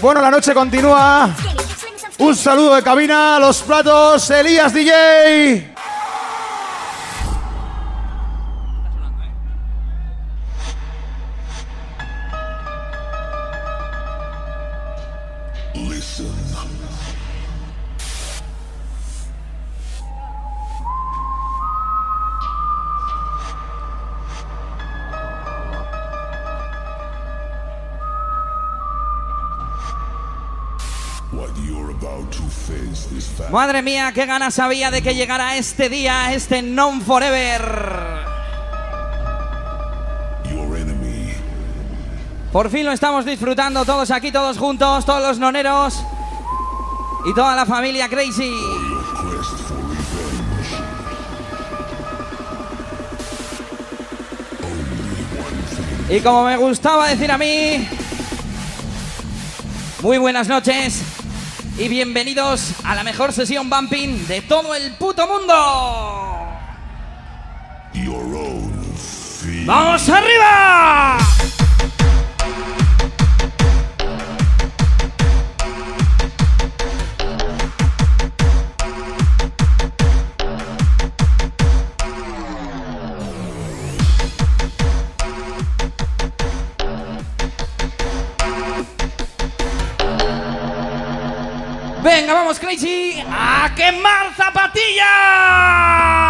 Bueno, la noche continúa. Un saludo de cabina a los platos, Elías DJ. Madre mía, qué ganas había de que llegara este día, este Non Forever. Por fin lo estamos disfrutando todos aquí, todos juntos, todos los noneros y toda la familia Crazy. Y como me gustaba decir a mí, muy buenas noches y bienvenidos a la mejor sesión bumping de todo el puto mundo. ¡Vamos arriba! Venga, vamos, Crazy, a quemar zapatillas.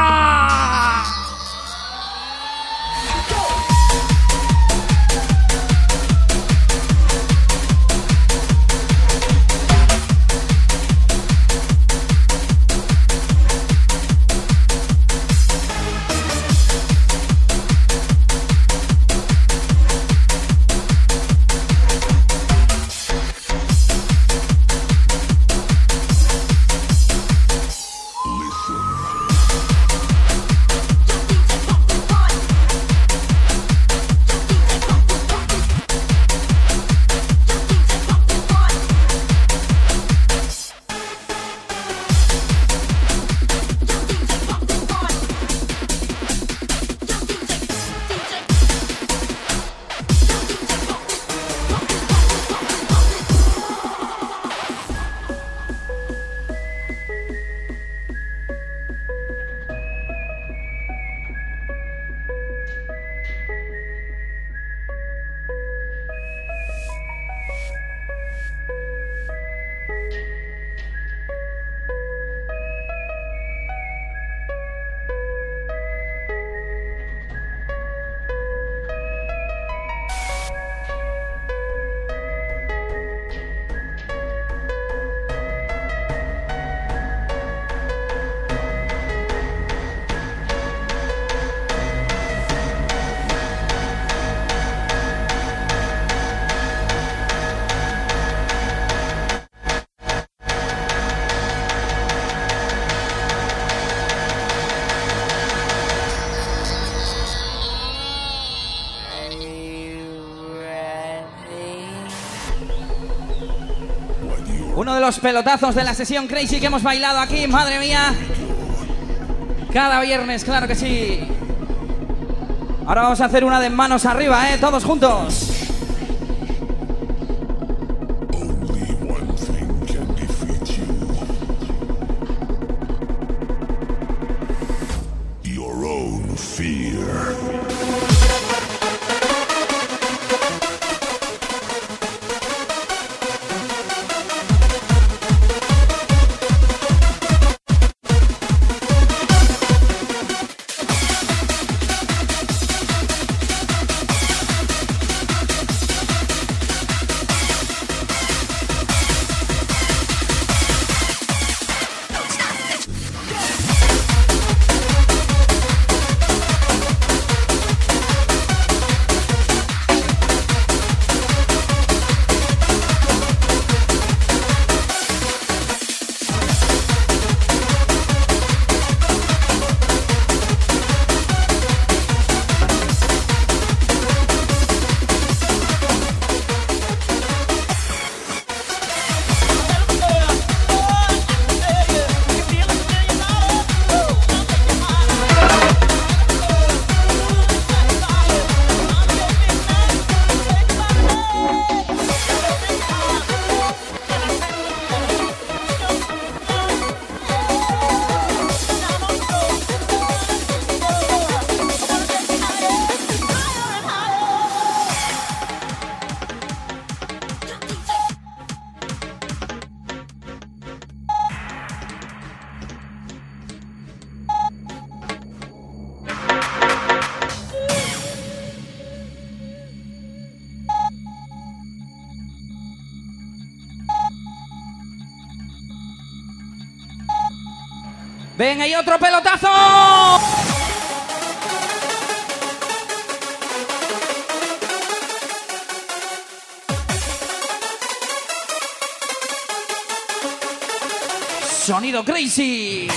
Uno de los pelotazos de la sesión Crazy que hemos bailado aquí, madre mía. Cada viernes, claro que sí. Ahora vamos a hacer una de manos arriba, ¿eh? Todos juntos. Ven, hay otro pelotazo. Sonido crazy.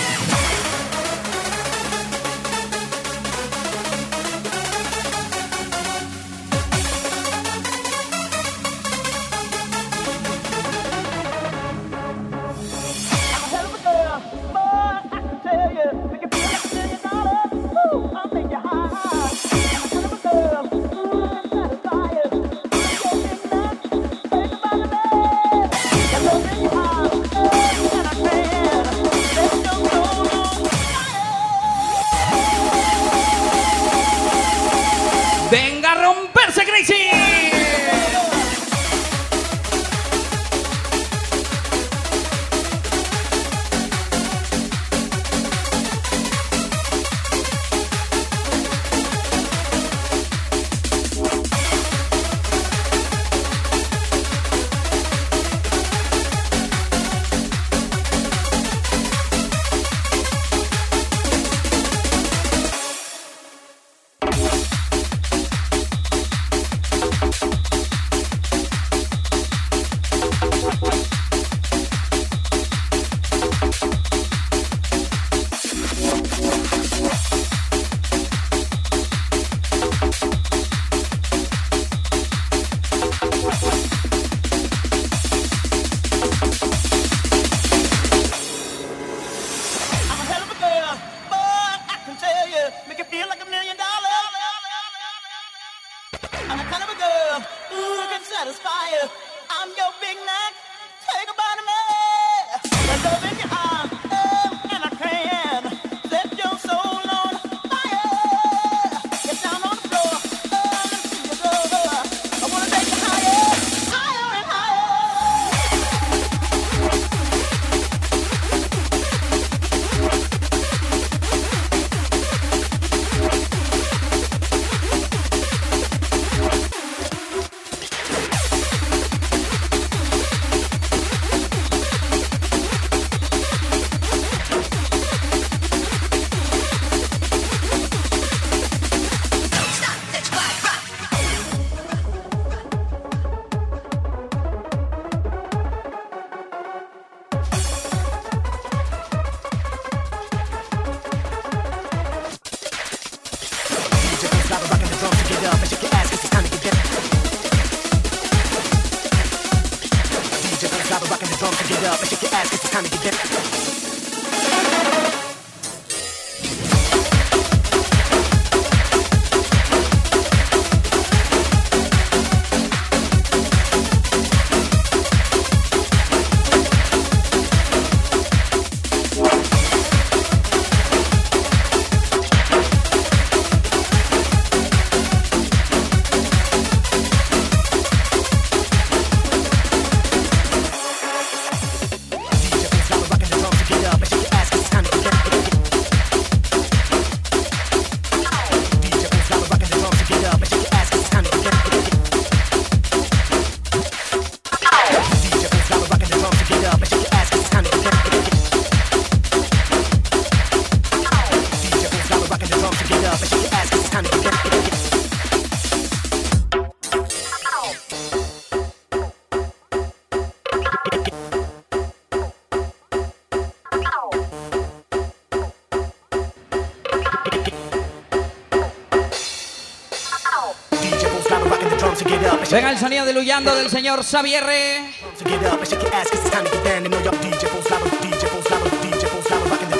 Del señor Xavier.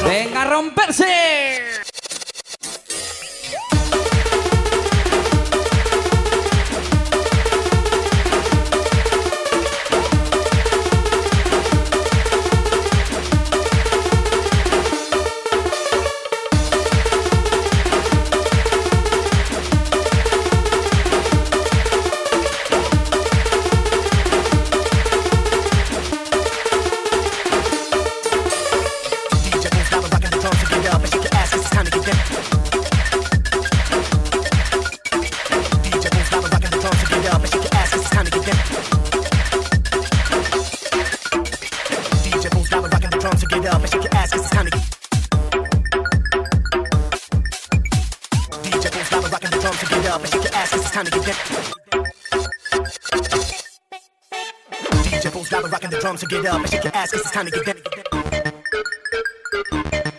Venga a romperse.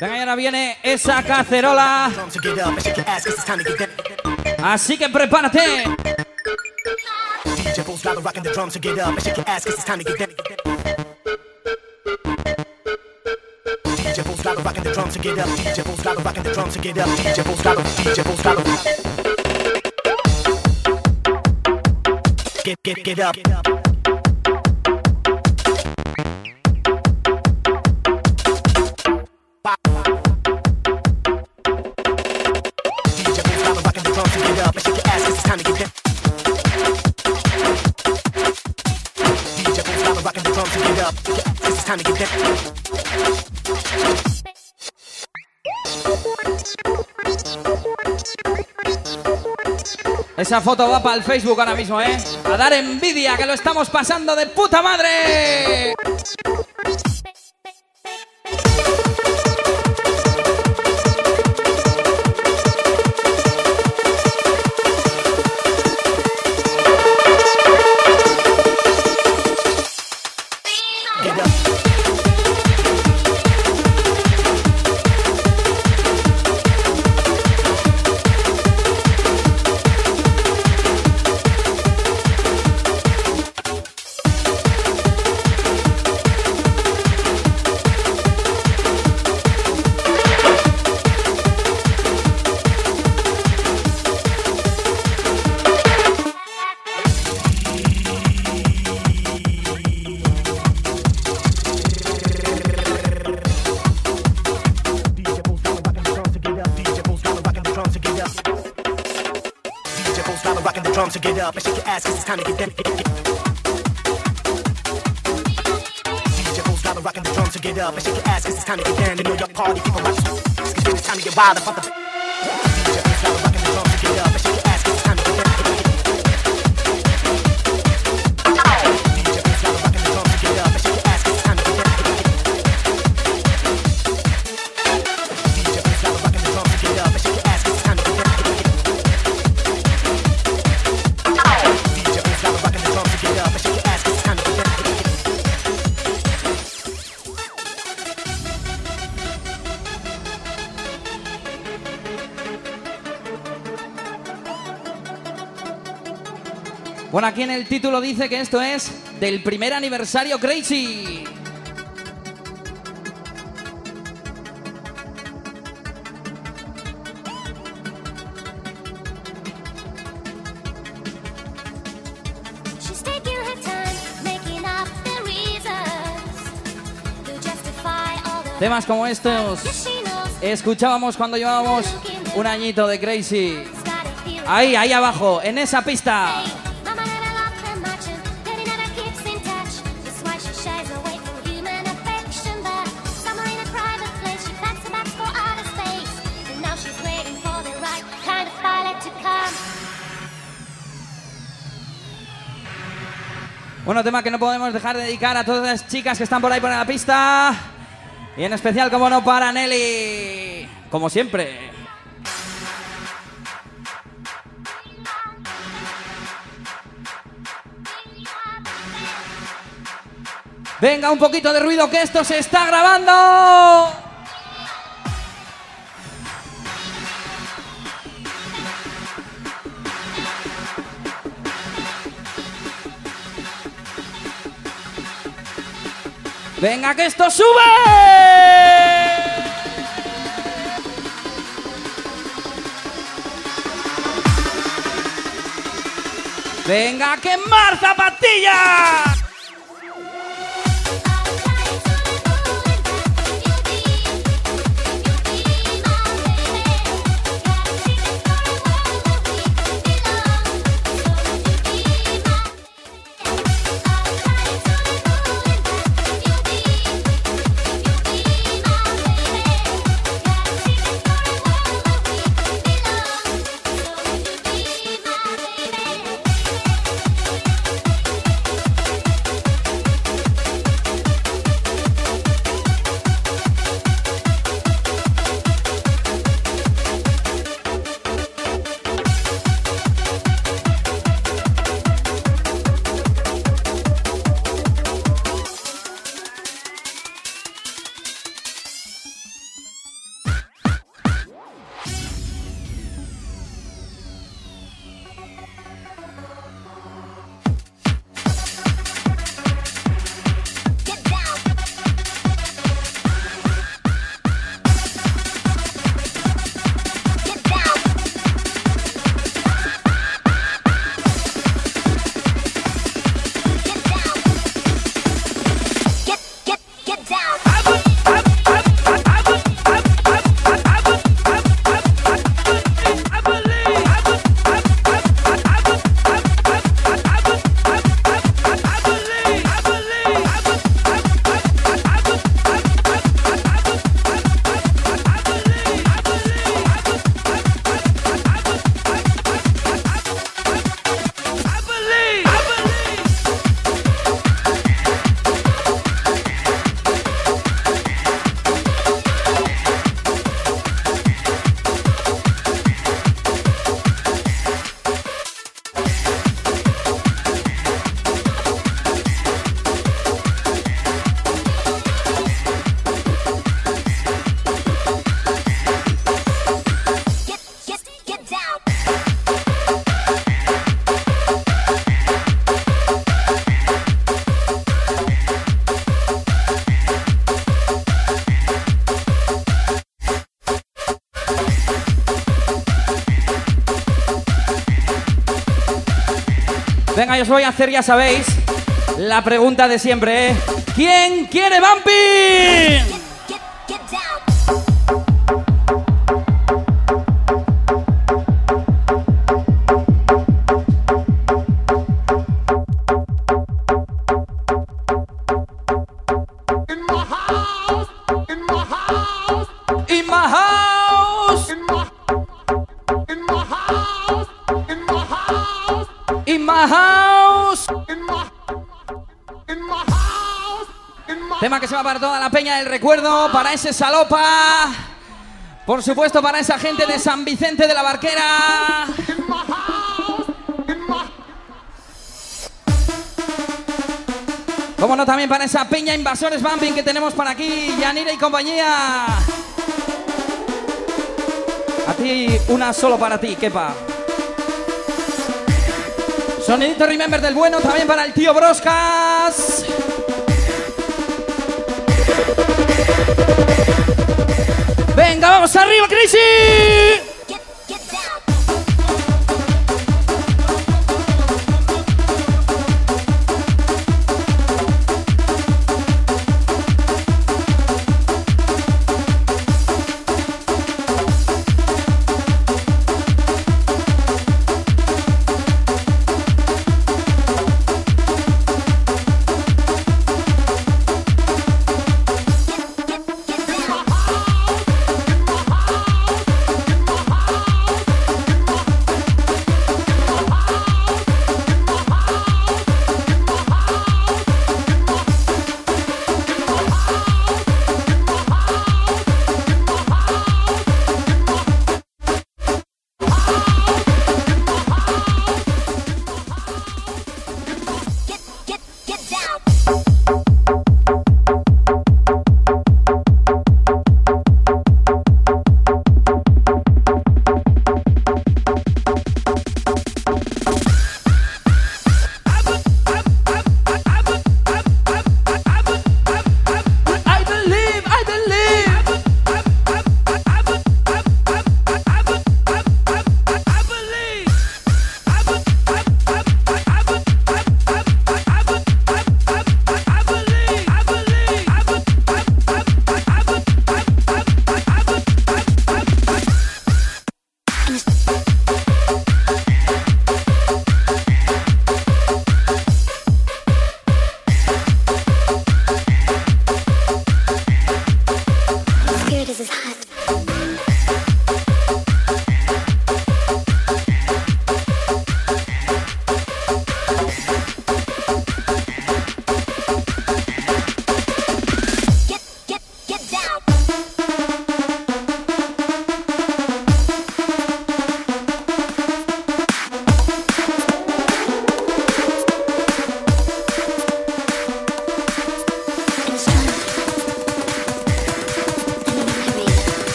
Venga, ahora viene esa cacerola. Así que prepárate. Get, get, get up. Esa foto va para el Facebook ahora mismo, ¿eh? A dar envidia, que lo estamos pasando de puta madre. roubada, falta el título dice que esto es del primer aniversario Crazy. Temas como estos escuchábamos cuando llevábamos un añito de Crazy. Ahí, ahí abajo, en esa pista. Bueno, tema que no podemos dejar de dedicar a todas las chicas que están por ahí por la pista. Y en especial, como no, para Nelly. Como siempre. Venga, un poquito de ruido que esto se está grabando. Venga, que esto sube. Venga, que quemar zapatillas. Voy a hacer, ya sabéis, la pregunta de siempre, ¿eh? ¿Quién quiere Bumpy? Peña del recuerdo, para ese Salopa. Por supuesto, para esa gente de San Vicente de la Barquera. Como no, también para esa peña invasores bumping que tenemos por aquí, Yanira y compañía. A ti, una solo para ti, quepa. Sonidito Remember del bueno, también para el tío Broscas. Venga, vamos arriba, Crazy.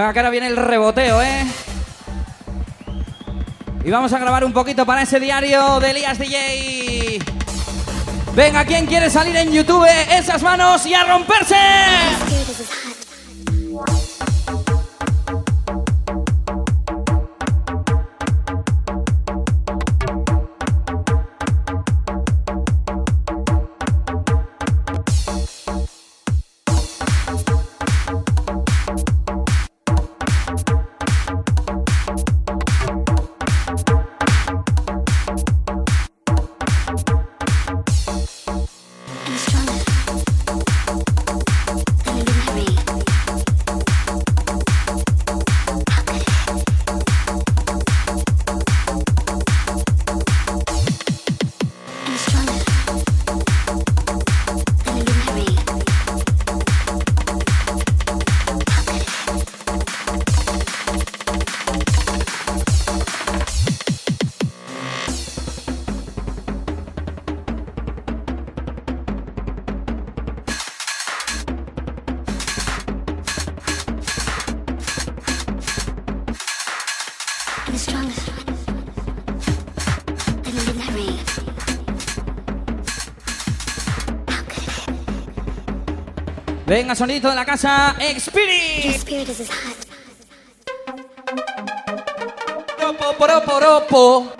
Venga, que ahora viene el reboteo, ¿eh? Y vamos a grabar un poquito para ese diario de Elías DJ. Venga, ¿quién quiere salir en YouTube? Esas manos y a romperse. Venga, sonidito de la casa, Experience. Spirit is as hot. Ropo, poropo,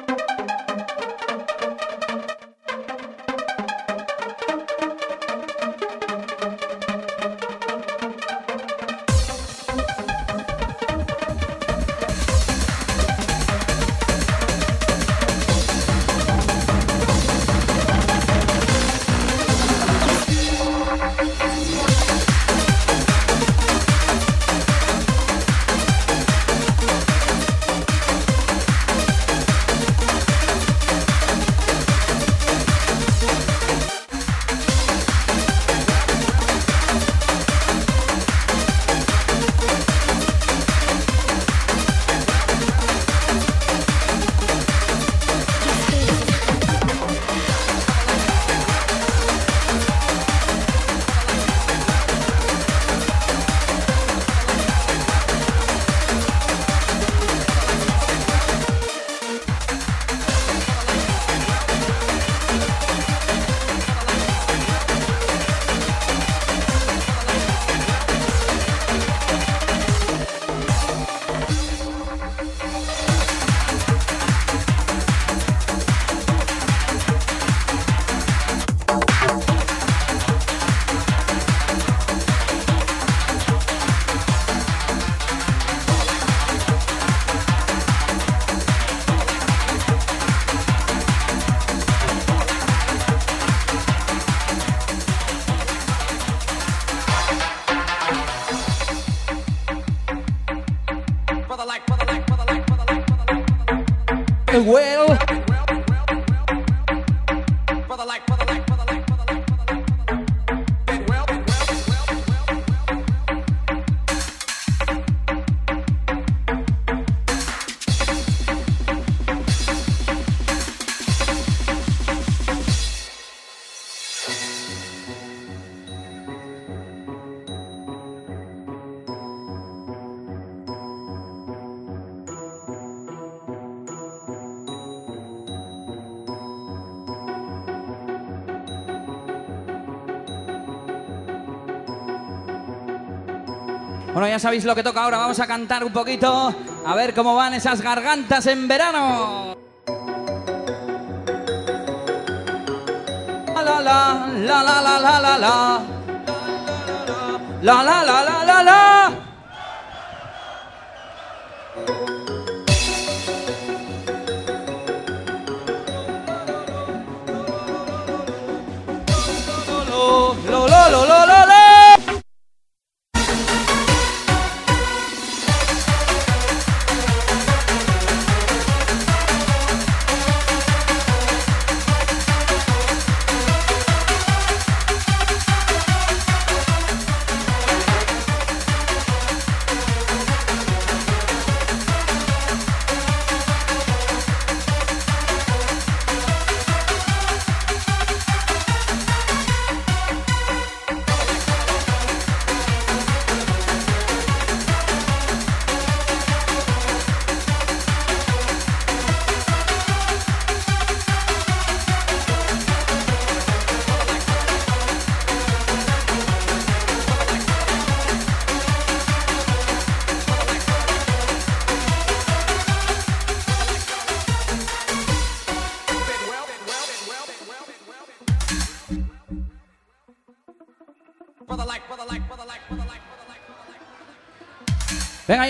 Bueno, ya sabéis lo que toca ahora. Vamos a cantar un poquito. A ver cómo van esas gargantas en verano.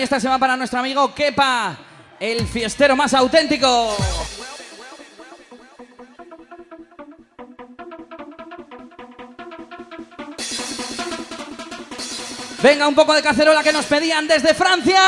Esta se va para nuestro amigo Kepa, el fiestero más auténtico. Venga, un poco de cacerola que nos pedían desde Francia.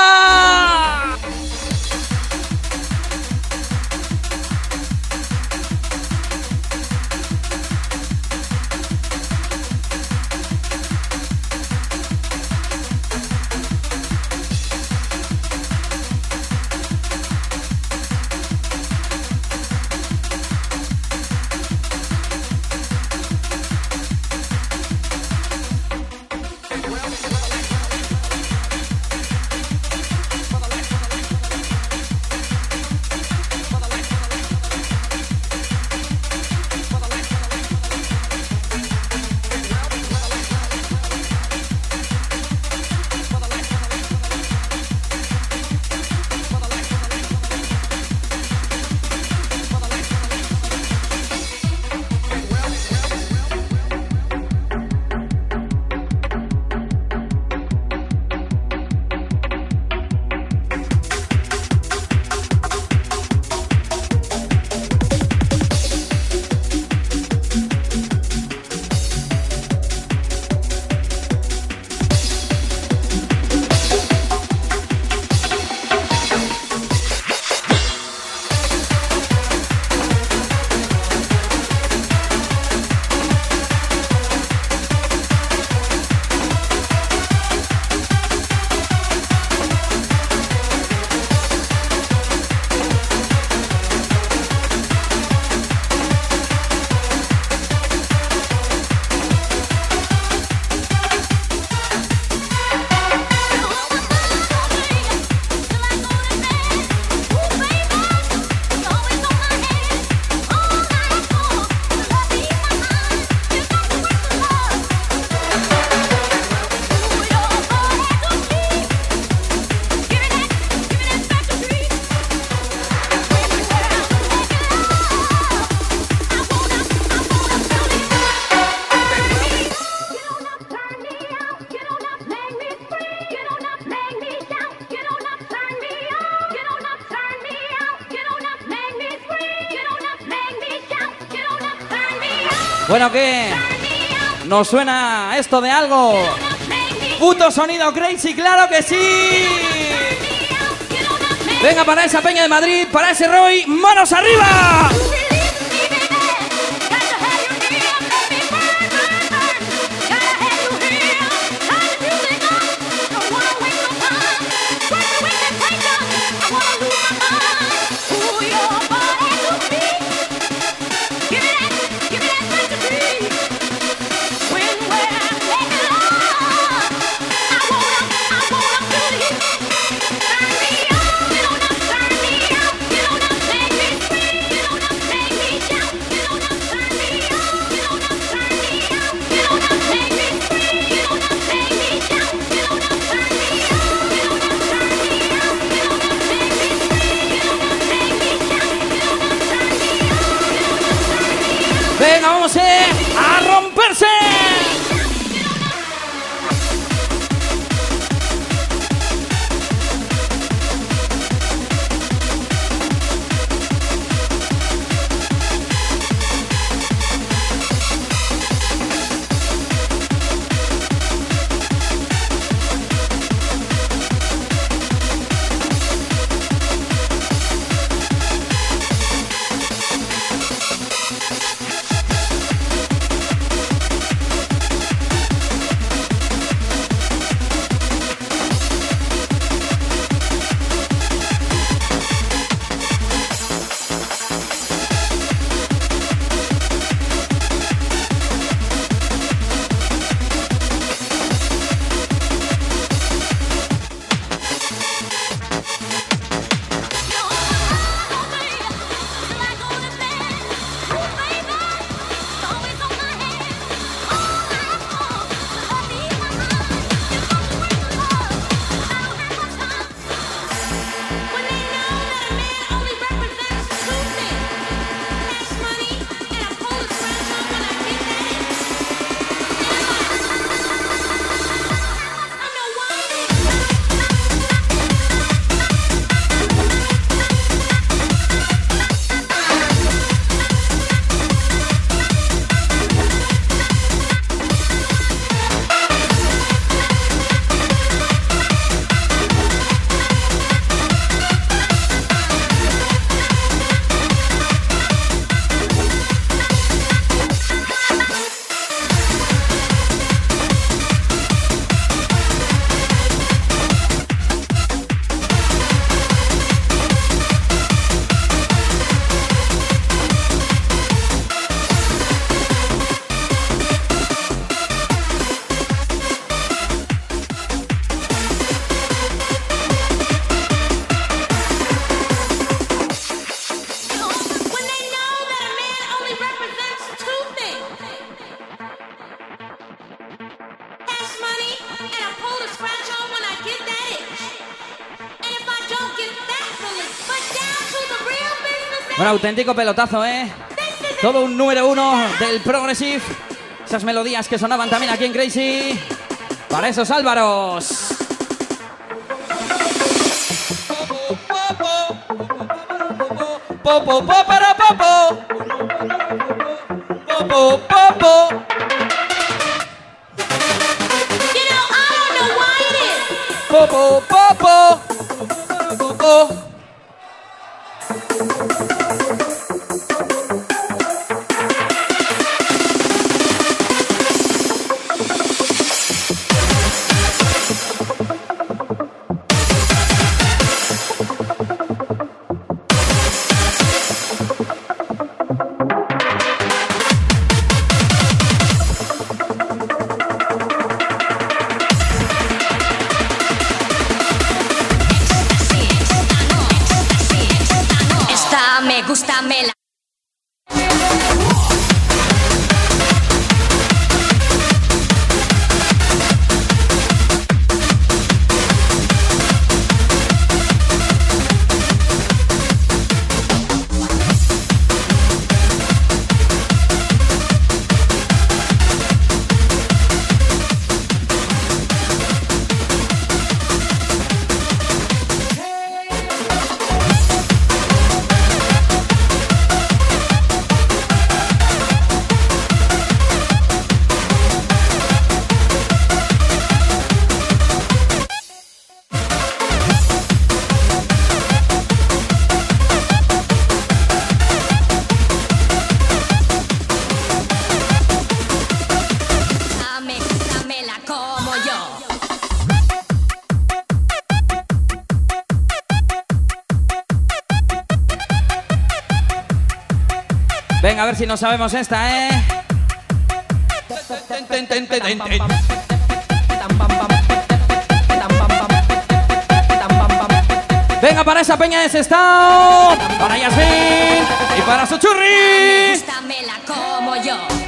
Bueno, ¿qué? ¿Nos suena esto de algo? Puto sonido crazy, claro que sí. Venga para esa peña de Madrid, para ese Roy, manos arriba. Auténtico pelotazo, ¿eh? Todo un número uno del Progressive. Esas melodías que sonaban también aquí en Crazy. Para esos Álvaros. Popo, popo, para popo. Popo, popo. You no sabemos esta, ¿eh? Venga para esa peña de Sestao, para Yasmin y para su churri. como yo.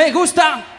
Me gusta.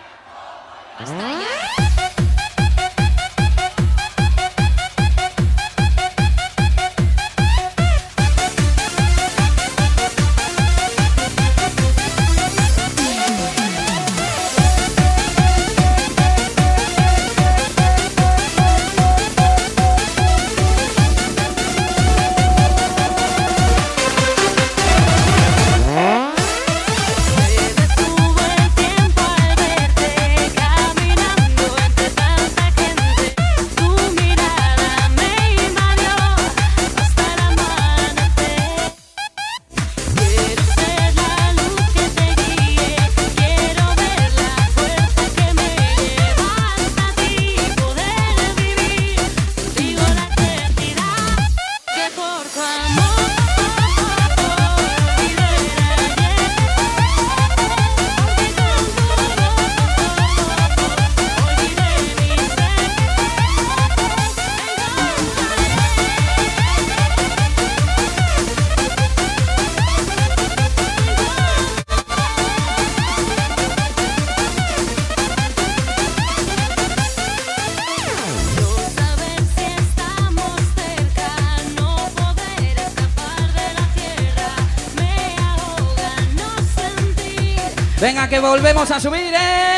volvemos a subir. ¿eh?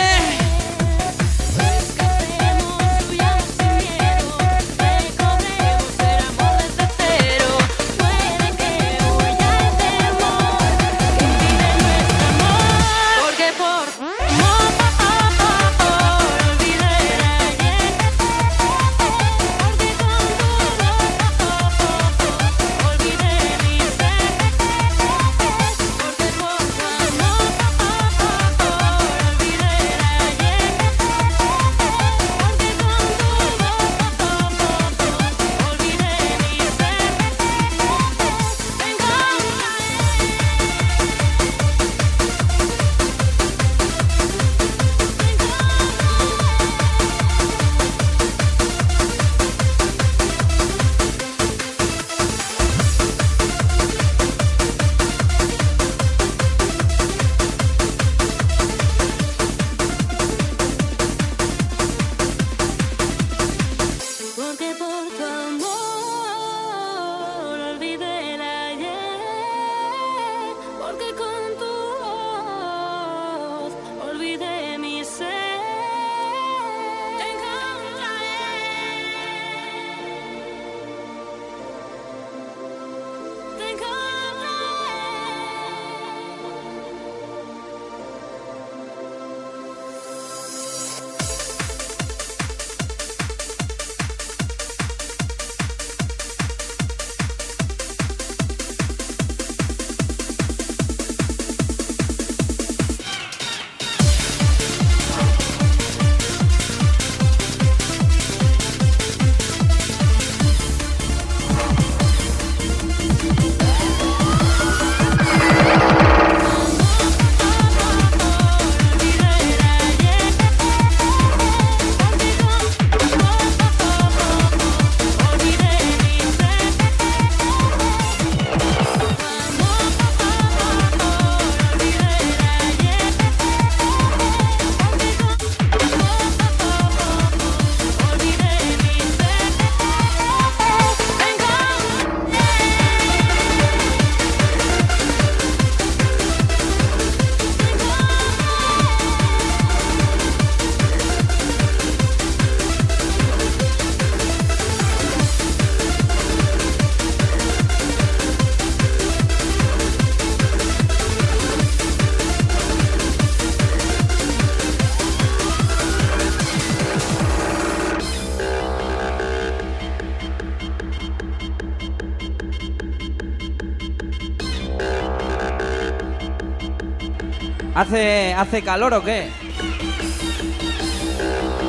¿Hace, ¿Hace calor o qué?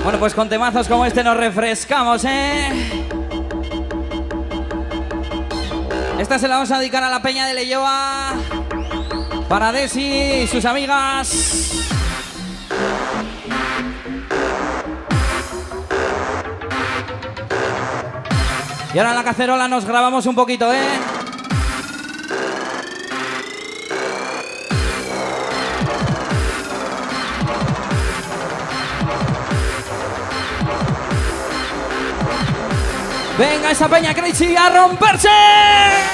Bueno, pues con temazos como este nos refrescamos, ¿eh? Esta se la vamos a dedicar a la peña de Leyoa. Para Desi y sus amigas. Y ahora en la cacerola nos grabamos un poquito, ¿eh? Venga esa peña crazy a romperse.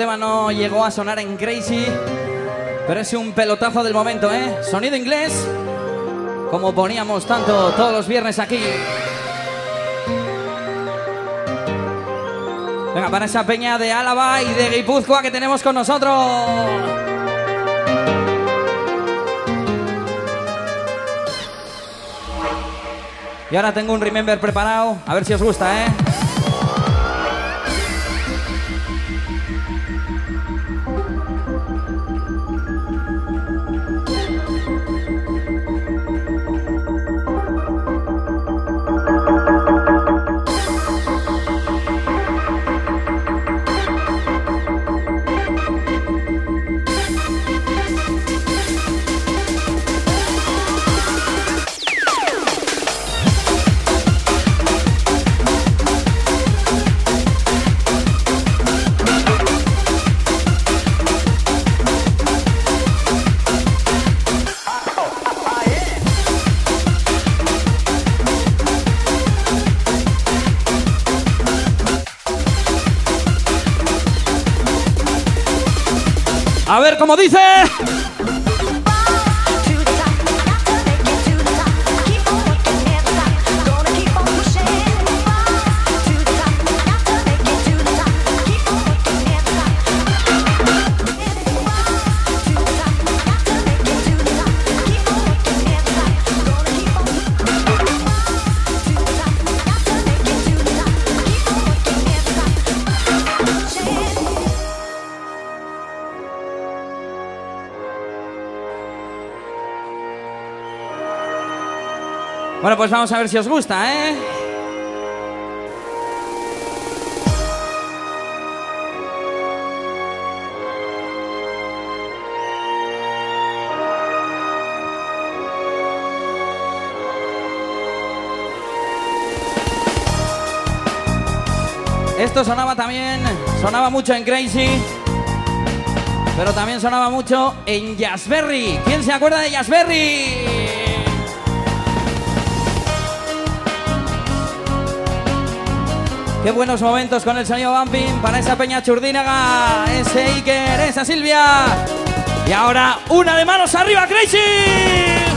Tema no llegó a sonar en Crazy, pero es un pelotazo del momento, ¿eh? Sonido inglés, como poníamos tanto todos los viernes aquí. Venga, para esa peña de Álava y de Guipúzcoa que tenemos con nosotros. Y ahora tengo un remember preparado, a ver si os gusta, ¿eh? Cómo dice. Pues vamos a ver si os gusta, ¿eh? Esto sonaba también, sonaba mucho en Crazy, pero también sonaba mucho en Jazzberry. ¿Quién se acuerda de Jazzberry? Qué buenos momentos con el sonido Bumping para esa Peña Churdínaga, ese Iker, esa Silvia. Y ahora una de manos arriba, Crazy.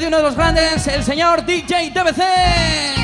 de uno de los grandes, el señor DJ DBC.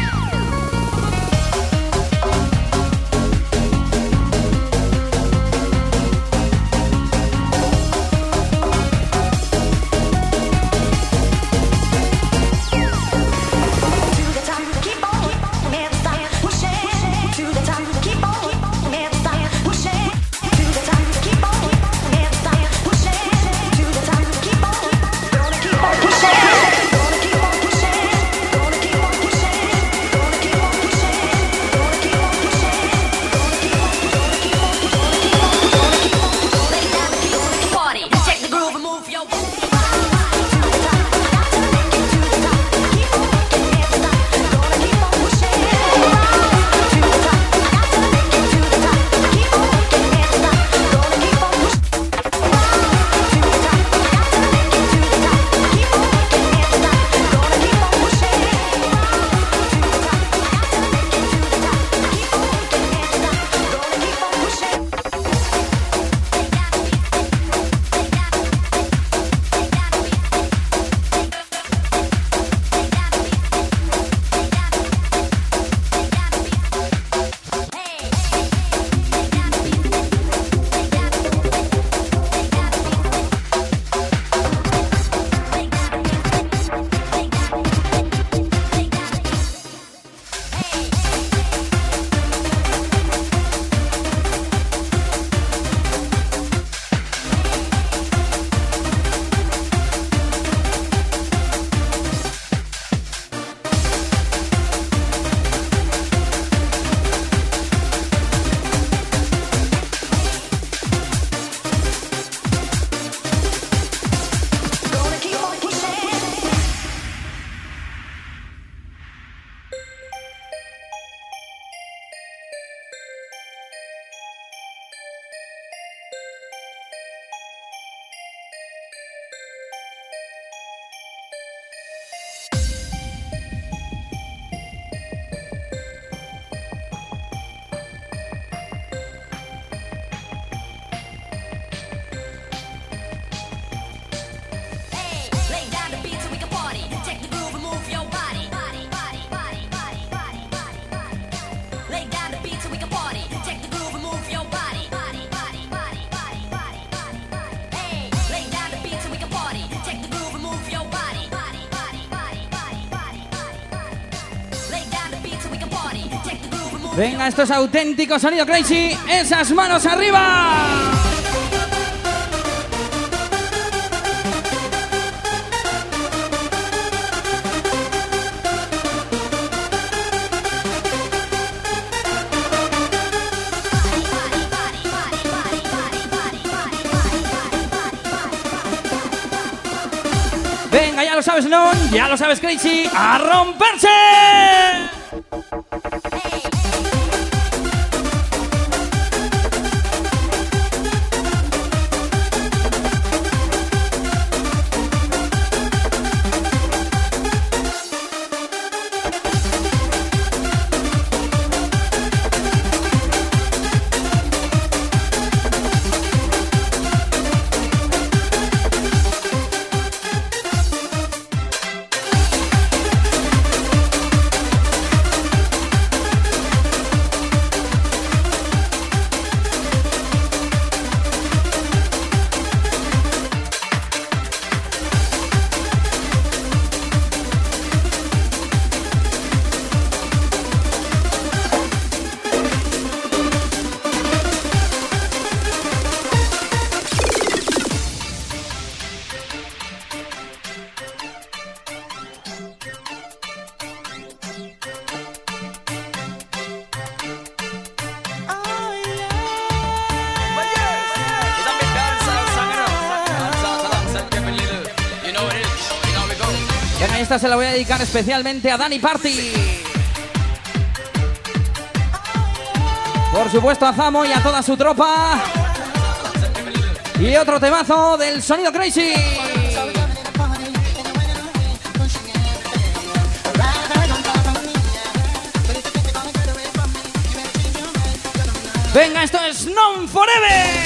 Venga, esto es auténtico sonido crazy. Esas manos arriba. Venga, ya lo sabes, non. Ya lo sabes, crazy. A romperse. Esta se la voy a dedicar especialmente a Dani Party. Por supuesto a Zamo y a toda su tropa. Y otro temazo del sonido crazy. Venga, esto es Non Forever.